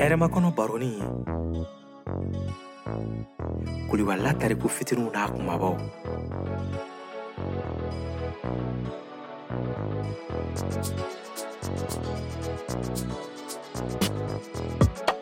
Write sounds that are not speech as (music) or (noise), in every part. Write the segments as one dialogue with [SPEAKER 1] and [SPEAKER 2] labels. [SPEAKER 1] Hɛrɛma kɔnɔ baronin Kulibala tariku fitininw n'a kumabaw Thank you.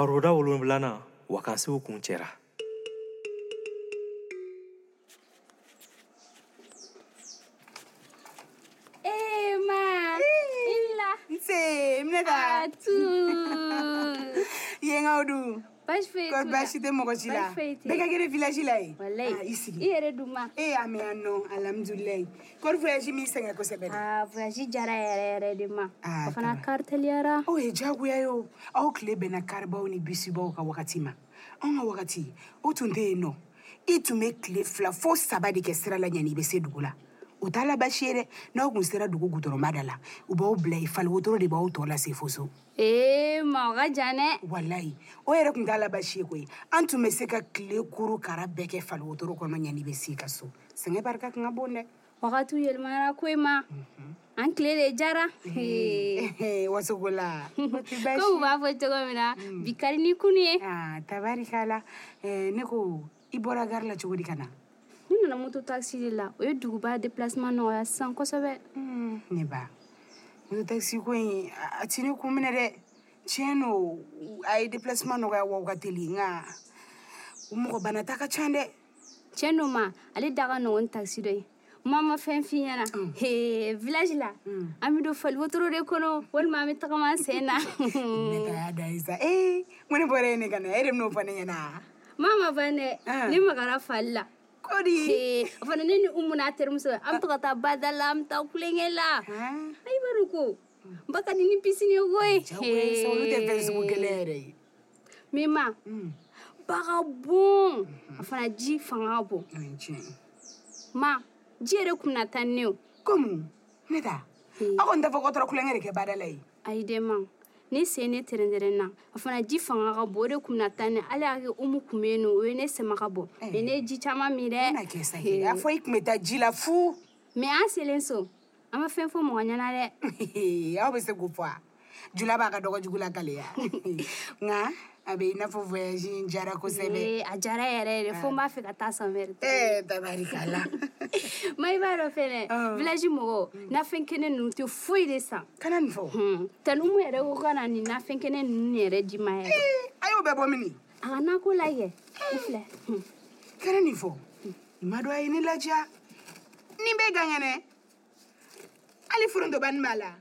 [SPEAKER 1] Paroda wolonfilanan wakansiw kun cɛra
[SPEAKER 2] ee ma Baasi foyi t'u la. Kɔri baasi tɛ mɔgɔ si la. Baasi foyi tɛ yen. Bɛɛ ka kɛnɛ village la yen. Walayi. i sigi. I yɛrɛ dun ma. Ee a mɛ yan nɔ alihamudulilayi. Kɔri voyage min sɛgɛn kosɛbɛ
[SPEAKER 3] dɛ. Aa voyage diyara yɛrɛ yɛrɛ de ma. Aa o fana car teliyara. O ye
[SPEAKER 2] diyagoya ye o aw tile bɛnna karibaw ni bisibaw ka wagati ma anw ka wagati o tun tɛ yen nɔ i tun bɛ tile fila fo saba de kɛ sira la yanni i bɛ se dugu la u t'a la basi ye dɛ n'aw kun sera dugu gudɔrɔnba da la u b'aw bila yen fali wotoro de b'aw tɔ lase fo so ee
[SPEAKER 3] ma o ka jan
[SPEAKER 2] walayi o yɛrɛ kun t'a basi ye koyi an tun bɛ se ka tile kuru kara bɛɛ kɛ fali wotoro kɔnɔ ɲani bɛ s'i ka so sɛgɛn barika ka ka bon dɛ wagatiw yɛlɛmana koyi ma mhm. an tile de jara wasogola kow b'a fɔ cogo min na bi kari ni kunu ye ah, tabarikala eh, ne ko i bɔra gari
[SPEAKER 3] la cogo di ka na na
[SPEAKER 2] taxi
[SPEAKER 3] de la o ye duguba déplacement nɔgɔya sisan kosɛbɛ hmm,
[SPEAKER 2] ne ba moto taxi ko in a ti ne kun minɛ dɛ tiɲɛ no a ye déplacement nɔgɔya wa ka teli ma
[SPEAKER 3] ale da ka taxi dɔ ye mama fɛn fi ɲɛna hmm. he village la hmm. an be don fali wotoro de kɔnɔ walima an be tagama na mama e ne magara odi fana ne ni umu n'a terimuso an bɛ to ka taa bada la an bɛ taa kulonkɛ la ayi ah. bari ko n ba ka di ni pisini ye koyi olu tɛ fɛn sugu gɛlɛn yɛrɛ ye min ma ba mm. ka bon a mhm. fana ji fanga ka bon ah,
[SPEAKER 2] ma ji yɛrɛ kun na tan ne o komi ne ta aw kɔni t'a fɔ k'aw taara kulonkɛ de kɛ bada la ye ayi dɛ ma ni sen ne
[SPEAKER 3] terɛntɛrɛn na a fana ji fanga ka bon o de kun bɛna ni ala y'a kɛ umu kun bɛ yen o ye ne sama ka bɔ mɛ eh. e ne ji caman min dɛ a fɔ i tun ji la fu mɛ an selen so an ma fɛn fɔ mɔgɔ ɲɛna
[SPEAKER 2] dɛ (laughs) aw bɛ se k'o fɔ jula b'a ka dɔgɔjugu la galeya (laughs) nka a bɛ i n'a fɔ voyage in jara kosɛbɛ
[SPEAKER 3] a jara yɛrɛ yɛrɛ fo n b'a fɛ ka taa san
[SPEAKER 2] wɛrɛ ɛɛ tabarikala (laughs)
[SPEAKER 3] ma i b'a dɔn fɛnɛ village mɔgɔ nafɛn kɛnɛ ninnu tɛ foyi de san kana
[SPEAKER 2] nin fɔ
[SPEAKER 3] tanumu yɛrɛ ko ka na nin nafɛn kɛnɛ ninnu yɛrɛ di ma
[SPEAKER 2] yɛrɛ a y'o bɛɛ bɔ mini
[SPEAKER 3] a ka na ko lajɛ
[SPEAKER 2] i filɛ kana nin fɔ ma dɔ a ye ne ladiya nin bɛ gaŋɛnɛ hali forontoba nin b'a la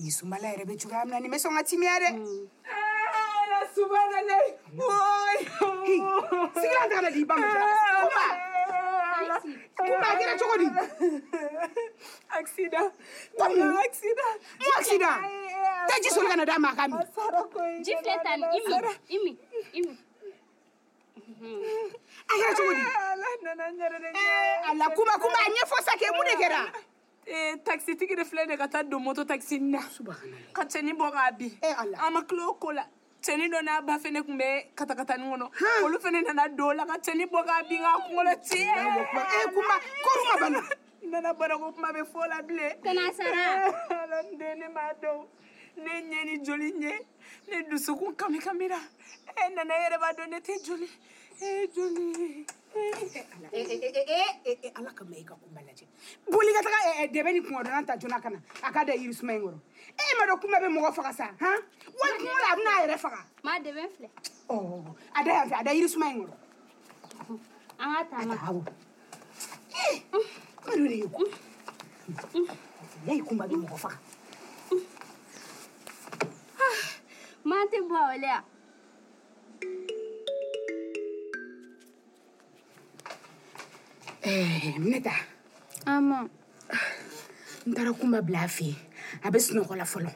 [SPEAKER 2] ngisumala yere bejuka yamnani meso ngathi
[SPEAKER 4] miyare mm. ah, lasumala le ndana
[SPEAKER 2] sikilandakana ndiyibamba kuba gira chokodi aksida aksida aksida tajisolekana damakami jifletan imi imi imi
[SPEAKER 4] akira chokodi ala kuma kuma anyefosake emunekera Eh, taxitigi de filɛ de ka taa don moto taxini na ka cɛni bɔ k'a bi eh, an ma kilo ko la cɛni dɔ n'a ba fɛnɛ kun bɛ katakatani kɔnɔ olu fɛnɛ nana don la ka cɛni bɔ k'a bi k'a kungolo
[SPEAKER 2] tiɲɛ nana bɔra eh, ko kuma
[SPEAKER 4] bɛ (laughs) fɔ la bilen (laughs) ala n den ne m'a dɔn ne ɲɛ ni joli ɲɛ ne dusukun kamikamira e nana e yɛrɛ b'a dɔn ne tɛ joli e joli
[SPEAKER 2] Eh, eh, eh, ala ka ma i ka kuma lajɛ boli ka taga dɛbɛ ni kungadɔnna ta joona ka na a ka da yiri suma in kɔrɔ e ma dɔn kuma bɛ mɔgɔ faga sa han wali kungo la a bɛna a
[SPEAKER 3] yɛrɛ faga maa dɛbɛ filɛ
[SPEAKER 2] ɔ oh, a da yan fɛ a da yiri suma in kɔrɔ
[SPEAKER 3] an ka taama
[SPEAKER 2] awɔ kuma dɔ de ye ko yayi kunba bɛ mɔgɔ faga maa
[SPEAKER 3] tɛ bɔ a wale yan
[SPEAKER 2] minɛta
[SPEAKER 3] eh, ama n taara
[SPEAKER 2] kunba bila a fɛ a bɛ sunɔgɔ la fɔlɔ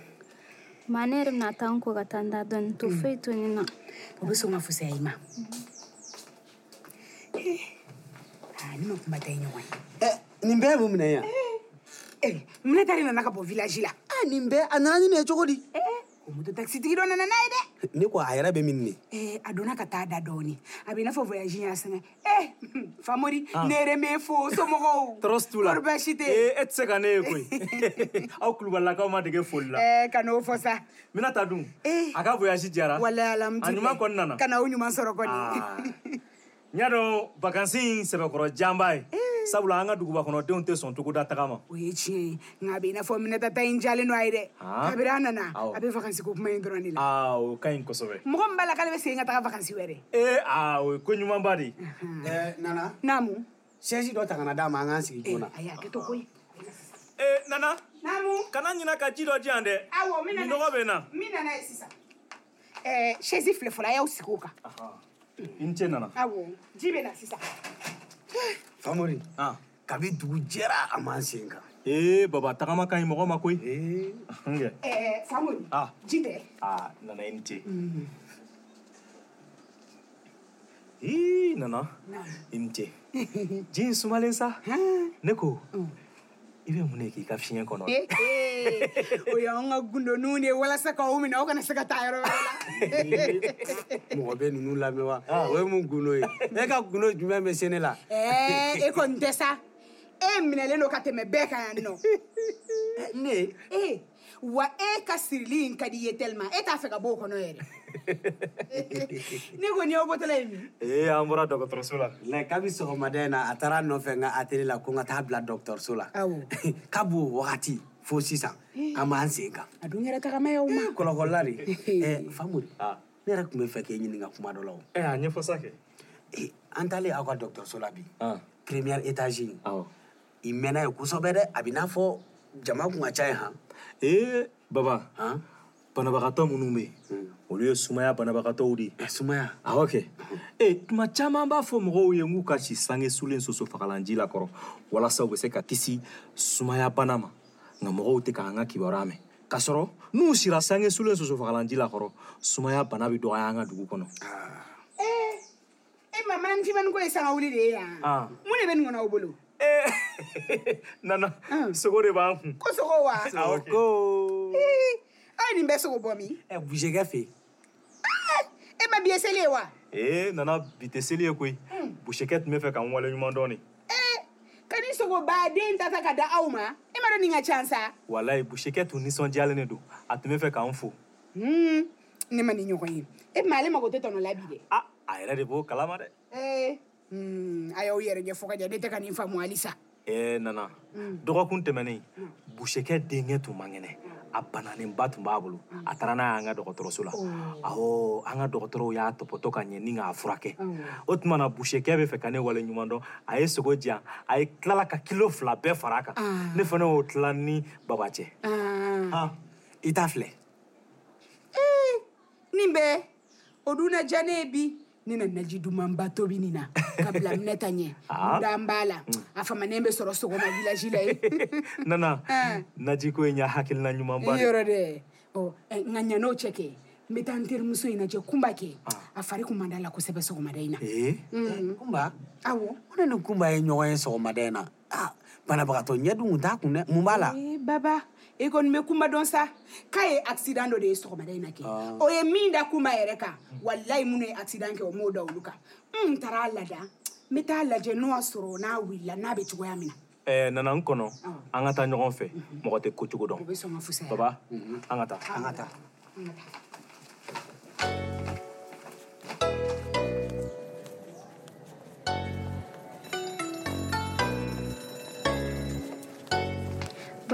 [SPEAKER 3] ma ah, ne yɛrɛ bɛna taa n kɔ ka taa n da dɔɔni to foyi to ne na
[SPEAKER 2] o bɛ sɔn ka fusaya i ma ne ma kunba ta ye ɲɔgɔn ye nin bɛɛ mun minɛ yan minɛta de nana ka bɔ vilaji la nin bɛɛ a nana ni ne ye cogo di eh, o moto takisitigi dɔ nana n'a ye dɛ ne ko a ah, yɛrɛ bɛ min ne eh, a donna ka taa da dɔɔni a bɛ i n'a fɔ voyage y'a sɛgɛn eh, (laughs) famori ah. nere me fo somɔgɔw trɔst la kɔri baasi tɛ eh, e tɛ se ka ne ye koyi (laughs) (laughs) aw kulubalilakaw ma dege foli la eh, ka n'o fɔ sa mina ta dun eh. a ka voyage jara walayi alhamdulilayi a ɲuman kɔni nana ka na o ɲuman sɔrɔ kɔni ah. n y'a dɔn vacances in sɛbɛkɔrɔ janba ye eh. sabula an ka duguba kɔnɔdenw tɛ sɔn togoda taga ma o ye tiɲɛ ye nka a bɛ i n'a fɔ minɛtata in jalen no a ye dɛ kabiri an nana a bɛ vakansi ko kuma in dɔrɔn de la o ka ɲi kosɛbɛ mɔgɔ min b'a la k'ale bɛ segin ka taga vakansi wɛrɛ ee eh, a o ye ko ɲumanba de ye eh, nana naamu sɛsi dɔ ta kana d'a ma an k'an sigi eh, joona a y'a kɛ to koyi ee nana naamu kana ɲina ka ji dɔ di yan dɛ awɔ min nana nin dɔgɔ bɛ n na min nana ye sisan ɛɛ sɛsi filɛ fɔlɔ a y'aw sigi o kan i ni ce nana awɔ ji bɛ na sisan famori ah. kabe dugu jɛra a man sen kan ee eh, baba tagama ka ɲi mɔgɔ ma koyi eh. Eh, famori ah. ji tɛ ah, nana ini te mhm. ii nana ini te jii sumalen sa ne ko mm. i bɛ mun de k'i ka fiɲɛ kɔnɔ o y'an ka gundoniw de ye walasa k'aw minɛ aw kana se ka taa yɔrɔ wɛrɛ la (laughs) mɔgɔ bɛ ninnu lamɛn wa ah. o ye mun gundo ye e ka gundo jumɛn bɛ se ne la e kɔni tɛ sa e minɛlen don ka tɛmɛ bɛɛ kan yan nɔ (laughs) Eh, eh, ne ee eh, wa e ka sirili in ka di ye tɛlima e t'a fɛ ka b'o kɔnɔ yɛrɛ e (laughs) ne kɔni y'aw bɔtɔla ye min ee an bɔra dɔgɔtɔrɔso la lɛ kabi sɔgɔmada in na a taara nɔfɛ n ka atelier la ko n ka taa bila dɔgɔtɔrɔso la awɔ (laughs) ka b'o wagati fo sisan an b'an sen kan a dun yɛrɛ tagama y'aw ma kɔlɔkɔlɔla de ɛ (laughs) famori ah. ne yɛrɛ tun bɛ fɛ k'e ɲininka kuma dɔ la o ɛ a ɲɛfɔ sa kɛ an talen aw ka dɔgɔtɔrɔso la bi ah. première étage in i mɛnna yen kosɛbɛ dɛ a bɛ n'a fɔ jama kun ka ca ye han ee baba han banabagatɔ minnu bɛ yen hmm. olu ye sumaya banabagatɔw de ye eh, sumaya awɔ kɛ ee tuma caman b'a fɔ mɔgɔw ye k'u ka si sange sulen soso fagalanji la kɔrɔ walasa u bɛ se ka kisi sumaya bana ma nka mɔgɔw tɛ k'an ka kibaruya mɛn k'a sɔrɔ n'u sira sange sulen soso fagalanji la kɔrɔ sumaya bana bɛ dɔgɔya an ka dugu kɔnɔ. ee ah. e eh, eh, ma manani finmani ko ye sangawuli de ye yan ah. mun de bɛ nin kɔnɔ aw bolo. (laughs) nana mm. ah, e sogo eh, ah, e eh, mm. eh, de b'an kun ko sogo wa sogo aw ye nin bɛɛ sogo bɔ min ɛ bujɛkɛ fɛ e ma bi seli ye wa ee nana bi tɛ seli ye koyi bujɛkɛ tun bɛ fɛ ka n waleɲuman dɔn de ka nin sogo baden ta ta ka da aw ma e ma dɔn nin ka can sa walayi bujɛkɛ tun nisɔndiyalen de don a tun bɛ fɛ k'an fo ne ma nin ɲɔgɔn ye e tuma ale mago tɛ tɔnɔ la bi dɛ a yɛrɛ de b'o kalama dɛ hmm, a y'aw yɛrɛ ɲɛfɔ ka ɲɛ ne tɛ ka nin faamu halisa Eh, nana mm. dɔgɔkun tɛmɛnen mm. busekɛ denkɛ tun man kɛnɛ mm. a bananinba tun b'a bolo a taara n'a y'an ka dɔgɔtɔrɔso la oh. awɔ an ka dɔgɔtɔrɔw y'a tɔpɔtɔ ka ɲɛ ni k'a furakɛ oh. o tuma na busekɛ bɛ fɛ ka ne waleɲuman dɔn a ye sogo diyan a ye tilala ka kilo fila bɛɛ fara a kan ah. ne fana y'o tila ni baba cɛ ah. i t'a filɛ eh, nin bɛ o dun na diya ne ye bi (laughs) ne ah. mm. eh. (laughs) (laughs) ah. na naji dumanba tobini na ka bila minɛta ɲɛ dan b'a la a famanen bɛ sɔrɔ sɔgɔma vilaji la ye nana naji ko ye ɲa hakilina ɲumanba eh? mm. yɔrɔ dɛ nka ɲa n'o cɛ kɛ n bɛ taa n terimuso eh, in lajɛ kunba kɛ a fari kun man da la kosɛbɛ sɔgɔmada in na kunba awɔ o de ni kunba ye ɲɔgɔn ye sɔgɔmada in ah, na banabagatɔ ɲɛdun kun t'a kun dɛ mun b'a la baba i kɔni bɛ kuma dɔn sa k'a ye accident dɔ de ye sɔgɔmada in na kɛ ah. o ye min da kuma yɛrɛ kan walayi minnu ye accident kɛ o m'o da olu kan n taara lada n bɛ taa lajɛ n'o y'a sɔrɔ n'a wulila n'a bɛ cogoya min na. ɛɛ nana n kɔnɔ ah. an ka taa ɲɔgɔn fɛ mhm. mɔgɔ tɛ ko cogo dɔn baba mhm. an ka taa an ka taa.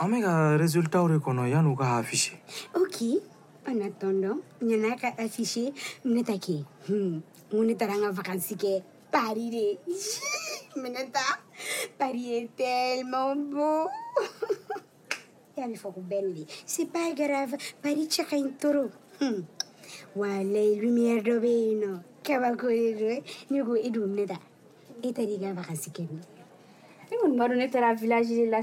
[SPEAKER 5] I'm résultat au reconnu, a
[SPEAKER 6] Ok. En attendant, Je affiche en a qui affiché, on est On est Paris. Paris est tellement beau. Il faut que C'est pas grave, Paris un les lumière de vino. et Et t'as dit vacances,
[SPEAKER 3] Et mon village de la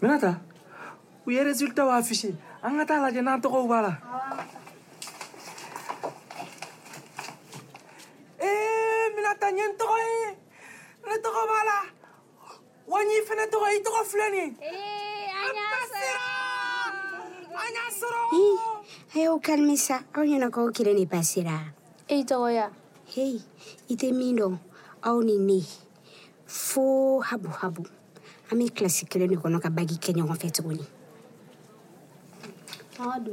[SPEAKER 5] Mina ta, resulta wa afishe. An ka taa ubala n'an tɔgɔw b'a la. Ee Mina ta, n ye n tɔgɔ ye. Ne tɔgɔ b'a la. Wa n y'i fana tɔgɔ ye, i tɔgɔ filɛ nin ye. Ee, an y'a hei An mino sɔrɔ. Ee,
[SPEAKER 6] a E ya. Fo habu habu. an be kilasi kelen de kɔnɔ ka bagi kɛ ɲɔgɔn fɛ tuguni an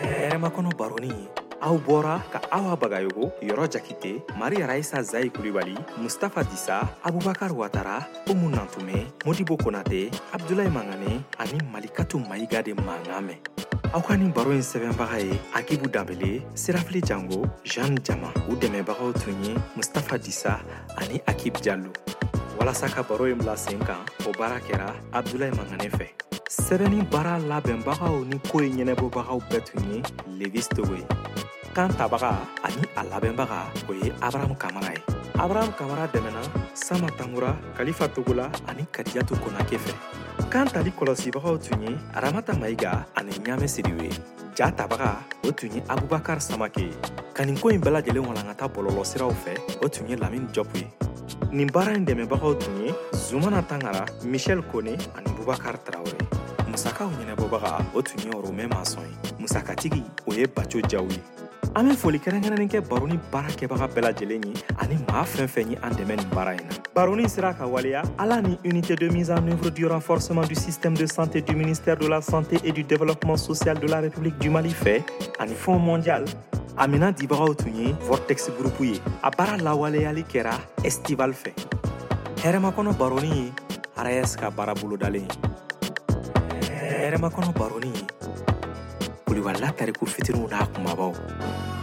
[SPEAKER 1] hɛrɛmakɔnɔ baroni aw bɔra ka awa bagayogo yɔrɔ jakite maria raisa zayi kulibali mustafa disa abubakar watara umu nantume modibo konate abdulayi mangane ani malikatu mayiga de mankan mɛn A ou ka nin baroyen sebe mbaga e, akib ou dambile, se rafli django, jan djama, ou deme mbaga ou tunye, Mustafadisa, ani akib djalu. Wala sa ka baroyen mla senkan, ou bara kera, Abdoulaye Manganefe. Sebe nin bara laben mbaga ou, ni koe nye nebo mbaga ou petunye, levis do we. Kan ta mbaga, ani alaben mbaga, koe abram kamaray. abraham kamara dɛmɛna sama tangura kalifa Tugula, ani kadiya to konake kan tali kɔlɔsibagaw tun ye aramata mayiga ani ɲaamɛ siriw ye ja abubakar samake kaninko ɲi bɛlajɛlen walankata bɔlɔlɔsiraw fɛ o lamin jopu. ye nin baara ɲi dɛmɛbagaw zumana tangara kone ani abubakar traure. musakaw ɲɛnɛbɔbaga o tun ye rome mason ye musakatigi Oe Bacho Jawi. an bɛ foli kɛrɛnkɛrɛnnin kɛ baroni baara kɛbaga bɛɛ lajɛlen ye ani maa fɛn fɛn ye an dɛmɛ nin baara in na baroni sera ka waleya ala ni unité de mise en œuvre du renforcement du système de santé du ministère de la santé et du développement social de la république du mali fɛ ani fond mondial a mina dibagaw tun ye vortex groupe ye a baara lawaleyali kɛra estival fɛ hɛrɛmakɔnɔ baroni ye rs ka baara bolodalen ye hɛrɛmakɔnɔ baroni ye kulibali n'a taar'i ko fitiriw n'a kumabaw